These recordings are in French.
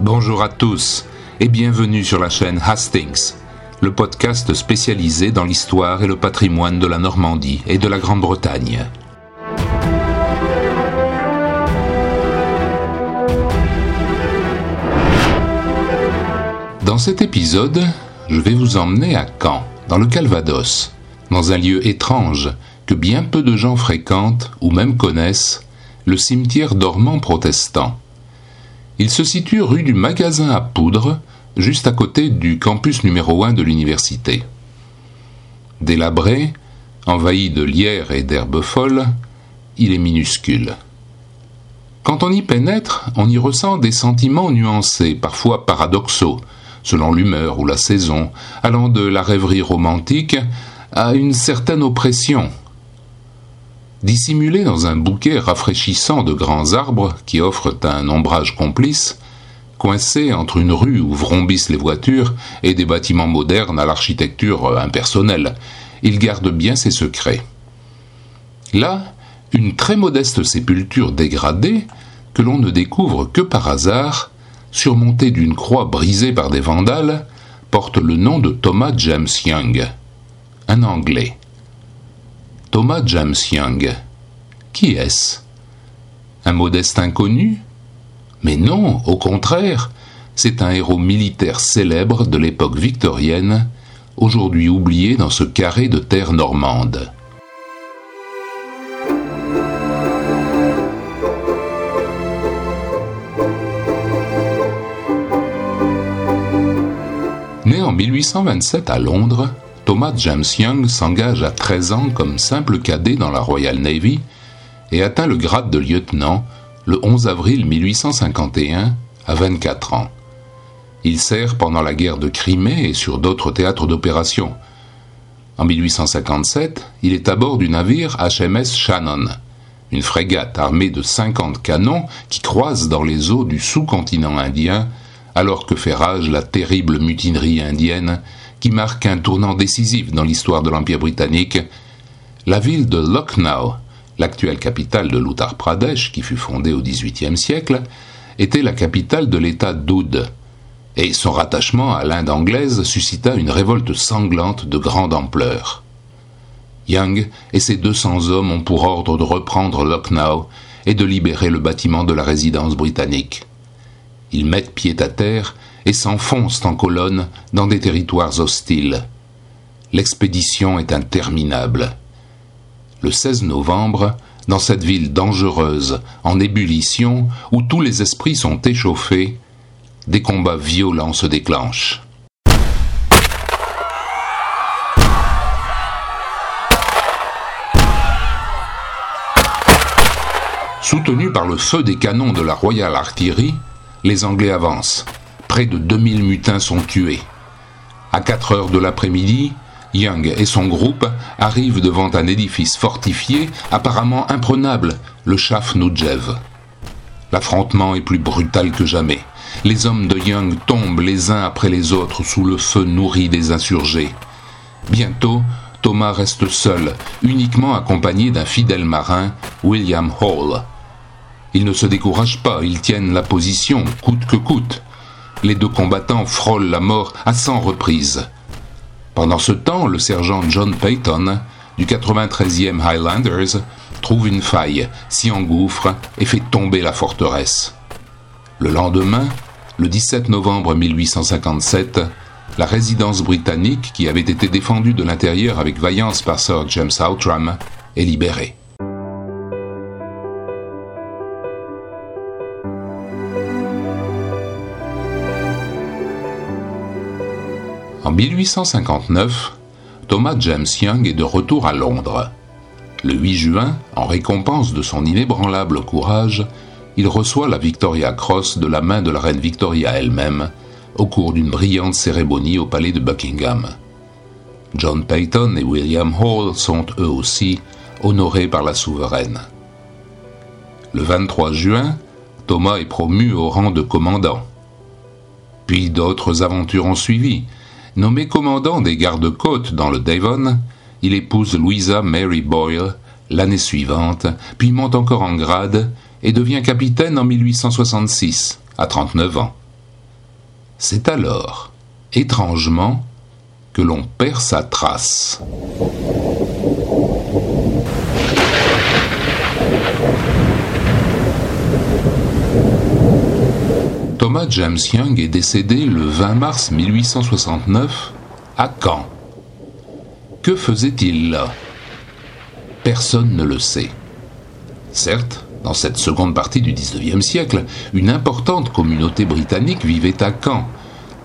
Bonjour à tous et bienvenue sur la chaîne Hastings, le podcast spécialisé dans l'histoire et le patrimoine de la Normandie et de la Grande-Bretagne. Dans cet épisode, je vais vous emmener à Caen, dans le Calvados, dans un lieu étrange que bien peu de gens fréquentent ou même connaissent, le cimetière dormant protestant. Il se situe rue du Magasin à Poudre, juste à côté du campus numéro 1 de l'université. Délabré, envahi de lierre et d'herbes folles, il est minuscule. Quand on y pénètre, on y ressent des sentiments nuancés, parfois paradoxaux, selon l'humeur ou la saison, allant de la rêverie romantique à une certaine oppression, Dissimulé dans un bouquet rafraîchissant de grands arbres qui offrent un ombrage complice, coincé entre une rue où vrombissent les voitures et des bâtiments modernes à l'architecture impersonnelle, il garde bien ses secrets. Là, une très modeste sépulture dégradée, que l'on ne découvre que par hasard, surmontée d'une croix brisée par des vandales, porte le nom de Thomas James Young, un Anglais. Thomas James Young. Qui est-ce? Un modeste inconnu? Mais non, au contraire, c'est un héros militaire célèbre de l'époque victorienne, aujourd'hui oublié dans ce carré de terre normande. Né en 1827 à Londres, Thomas James Young s'engage à 13 ans comme simple cadet dans la Royal Navy et atteint le grade de lieutenant le 11 avril 1851 à 24 ans. Il sert pendant la guerre de Crimée et sur d'autres théâtres d'opération. En 1857, il est à bord du navire HMS Shannon, une frégate armée de 50 canons qui croise dans les eaux du sous-continent indien alors que fait rage la terrible mutinerie indienne qui marque un tournant décisif dans l'histoire de l'Empire britannique, la ville de Lucknow, l'actuelle capitale de l'Uttar Pradesh qui fut fondée au XVIIIe siècle, était la capitale de l'État d'Oud, et son rattachement à l'Inde anglaise suscita une révolte sanglante de grande ampleur. Young et ses 200 hommes ont pour ordre de reprendre Lucknow et de libérer le bâtiment de la résidence britannique. Ils mettent pied à terre et s'enfoncent en colonne dans des territoires hostiles. L'expédition est interminable. Le 16 novembre, dans cette ville dangereuse, en ébullition, où tous les esprits sont échauffés, des combats violents se déclenchent. Soutenus par le feu des canons de la Royal Artillery, les Anglais avancent près de 2000 mutins sont tués. À 4 heures de l'après-midi, Young et son groupe arrivent devant un édifice fortifié apparemment imprenable, le Shaf Nujev. L'affrontement est plus brutal que jamais. Les hommes de Young tombent les uns après les autres sous le feu nourri des insurgés. Bientôt, Thomas reste seul, uniquement accompagné d'un fidèle marin, William Hall. Ils ne se découragent pas, ils tiennent la position coûte que coûte les deux combattants frôlent la mort à cent reprises. Pendant ce temps, le sergent John Payton, du 93e Highlanders, trouve une faille, s'y engouffre et fait tomber la forteresse. Le lendemain, le 17 novembre 1857, la résidence britannique, qui avait été défendue de l'intérieur avec vaillance par Sir James Outram, est libérée. En 1859, Thomas James Young est de retour à Londres. Le 8 juin, en récompense de son inébranlable courage, il reçoit la Victoria Cross de la main de la reine Victoria elle-même, au cours d'une brillante cérémonie au palais de Buckingham. John Peyton et William Hall sont eux aussi honorés par la souveraine. Le 23 juin, Thomas est promu au rang de commandant. Puis d'autres aventures ont suivi, Nommé commandant des gardes-côtes dans le Devon, il épouse Louisa Mary Boyle l'année suivante, puis monte encore en grade et devient capitaine en 1866, à 39 ans. C'est alors, étrangement, que l'on perd sa trace. Thomas James Young est décédé le 20 mars 1869 à Caen. Que faisait-il là? Personne ne le sait. Certes, dans cette seconde partie du XIXe siècle, une importante communauté britannique vivait à Caen,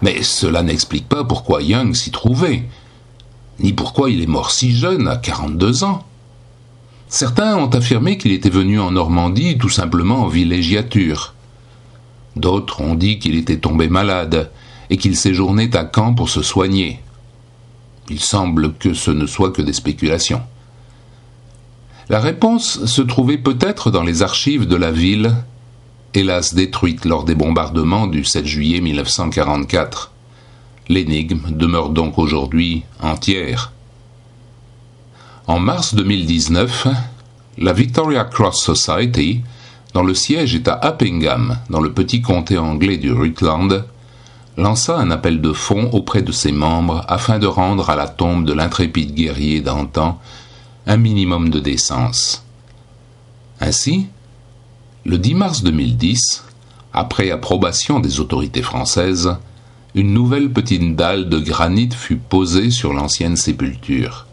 mais cela n'explique pas pourquoi Young s'y trouvait, ni pourquoi il est mort si jeune, à 42 ans. Certains ont affirmé qu'il était venu en Normandie tout simplement en villégiature. D'autres ont dit qu'il était tombé malade et qu'il séjournait à Caen pour se soigner. Il semble que ce ne soit que des spéculations. La réponse se trouvait peut-être dans les archives de la ville, hélas détruite lors des bombardements du 7 juillet 1944. L'énigme demeure donc aujourd'hui entière. En mars 2019, la Victoria Cross Society dont le siège est à Uppingham, dans le petit comté anglais du Rutland, lança un appel de fonds auprès de ses membres afin de rendre à la tombe de l'intrépide guerrier d'antan un minimum de décence. Ainsi, le 10 mars 2010, après approbation des autorités françaises, une nouvelle petite dalle de granit fut posée sur l'ancienne sépulture.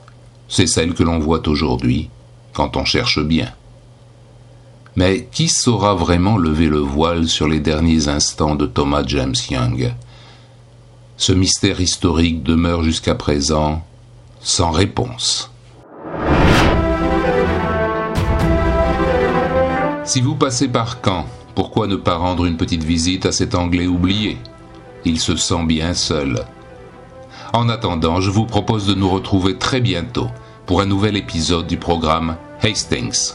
C'est celle que l'on voit aujourd'hui, quand on cherche bien. Mais qui saura vraiment lever le voile sur les derniers instants de Thomas James Young? Ce mystère historique demeure jusqu'à présent sans réponse. Si vous passez par Caen, pourquoi ne pas rendre une petite visite à cet Anglais oublié? Il se sent bien seul. En attendant, je vous propose de nous retrouver très bientôt pour un nouvel épisode du programme Hastings.